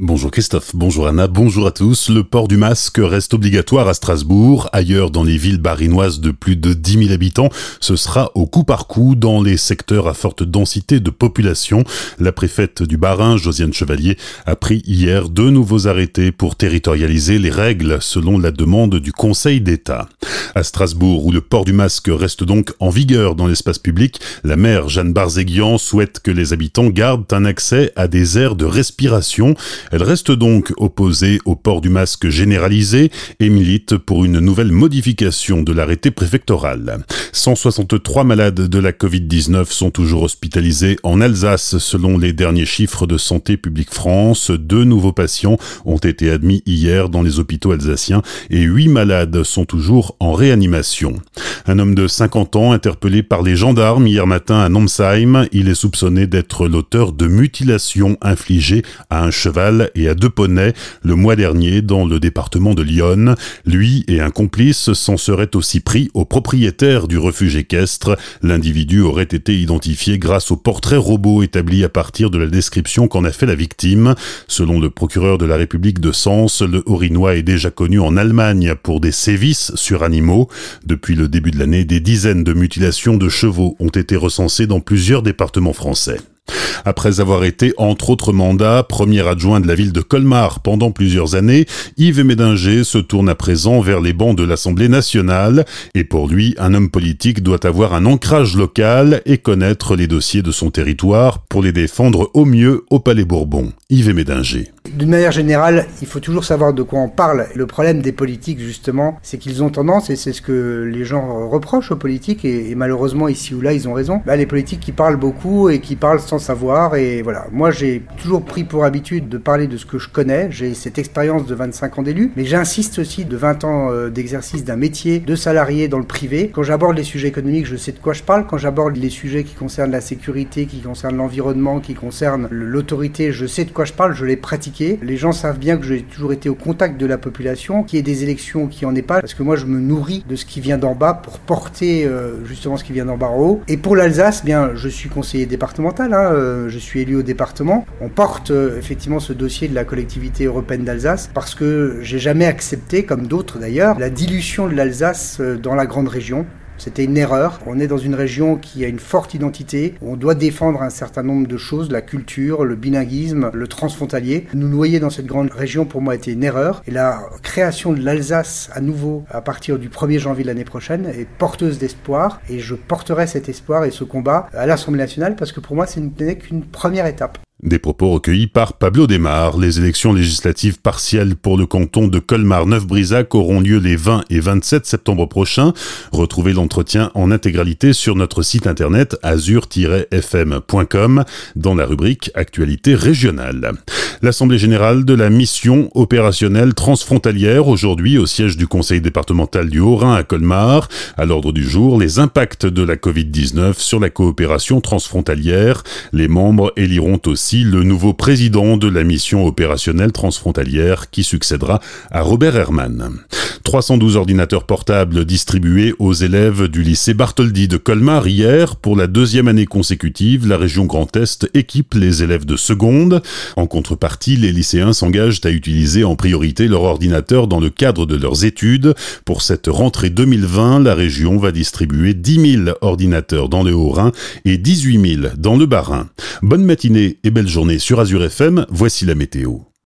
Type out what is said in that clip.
Bonjour Christophe, bonjour Anna, bonjour à tous. Le port du masque reste obligatoire à Strasbourg. Ailleurs, dans les villes barinoises de plus de 10 000 habitants, ce sera au coup par coup dans les secteurs à forte densité de population. La préfète du Barin, Josiane Chevalier, a pris hier deux nouveaux arrêtés pour territorialiser les règles selon la demande du Conseil d'État. À Strasbourg, où le port du masque reste donc en vigueur dans l'espace public, la maire Jeanne Barzéguian souhaite que les habitants gardent un accès à des aires de respiration. Elle reste donc opposée au port du masque généralisé et milite pour une nouvelle modification de l'arrêté préfectoral. 163 malades de la Covid-19 sont toujours hospitalisés en Alsace selon les derniers chiffres de Santé publique France. Deux nouveaux patients ont été admis hier dans les hôpitaux alsaciens et huit malades sont toujours en réanimation. Un homme de 50 ans interpellé par les gendarmes hier matin à Nomsheim, il est soupçonné d'être l'auteur de mutilations infligées à un cheval et à deux poneys le mois dernier dans le département de Lyon. Lui et un complice s'en seraient aussi pris au propriétaire du refuge équestre. L'individu aurait été identifié grâce au portrait robot établi à partir de la description qu'en a fait la victime. Selon le procureur de la République de Sens, le Haurinois est déjà connu en Allemagne pour des sévices sur animaux. Depuis le début de l'année, des dizaines de mutilations de chevaux ont été recensées dans plusieurs départements français. Après avoir été, entre autres mandats, premier adjoint de la ville de Colmar pendant plusieurs années, Yves Médinger se tourne à présent vers les bancs de l'Assemblée nationale, et pour lui, un homme politique doit avoir un ancrage local et connaître les dossiers de son territoire pour les défendre au mieux au Palais Bourbon. Yves Médinger. D'une manière générale, il faut toujours savoir de quoi on parle. Le problème des politiques, justement, c'est qu'ils ont tendance, et c'est ce que les gens reprochent aux politiques, et, malheureusement ici ou là, ils ont raison, bah, les politiques qui parlent beaucoup et qui parlent sans savoir. Et voilà, moi j'ai toujours pris pour habitude de parler de ce que je connais. J'ai cette expérience de 25 ans d'élu, mais j'insiste aussi de 20 ans euh, d'exercice d'un métier de salarié dans le privé. Quand j'aborde les sujets économiques, je sais de quoi je parle. Quand j'aborde les sujets qui concernent la sécurité, qui concernent l'environnement, qui concernent l'autorité, je sais de quoi je parle, je l'ai Les gens savent bien que j'ai toujours été au contact de la population, qu'il y ait des élections, qui en ait pas, parce que moi je me nourris de ce qui vient d'en bas pour porter euh, justement ce qui vient d'en bas en haut. Et pour l'Alsace, bien, je suis conseiller départemental. Hein, euh, je suis élu au département. On porte euh, effectivement ce dossier de la collectivité européenne d'Alsace parce que j'ai jamais accepté, comme d'autres d'ailleurs, la dilution de l'Alsace dans la grande région. C'était une erreur. On est dans une région qui a une forte identité. On doit défendre un certain nombre de choses, la culture, le bilinguisme, le transfrontalier. Nous noyer dans cette grande région, pour moi, était une erreur. Et la création de l'Alsace, à nouveau, à partir du 1er janvier de l'année prochaine, est porteuse d'espoir. Et je porterai cet espoir et ce combat à l'Assemblée nationale parce que pour moi, ce n'est qu'une première étape. Des propos recueillis par Pablo Desmar. Les élections législatives partielles pour le canton de Colmar-Neuf-Brisac auront lieu les 20 et 27 septembre prochains. Retrouvez l'entretien en intégralité sur notre site internet azur-fm.com dans la rubrique Actualité régionale. L'Assemblée générale de la mission opérationnelle transfrontalière aujourd'hui au siège du Conseil départemental du Haut-Rhin à Colmar. À l'ordre du jour, les impacts de la Covid-19 sur la coopération transfrontalière. Les membres éliront aussi le nouveau président de la mission opérationnelle transfrontalière qui succédera à Robert Herman. 312 ordinateurs portables distribués aux élèves du lycée Bartholdi de Colmar hier. Pour la deuxième année consécutive, la région Grand Est équipe les élèves de seconde. En contrepartie, les lycéens s'engagent à utiliser en priorité leur ordinateur dans le cadre de leurs études. Pour cette rentrée 2020, la région va distribuer 10 000 ordinateurs dans le Haut-Rhin et 18 000 dans le Bas-Rhin. Bonne matinée et belle journée sur Azure FM, voici la météo.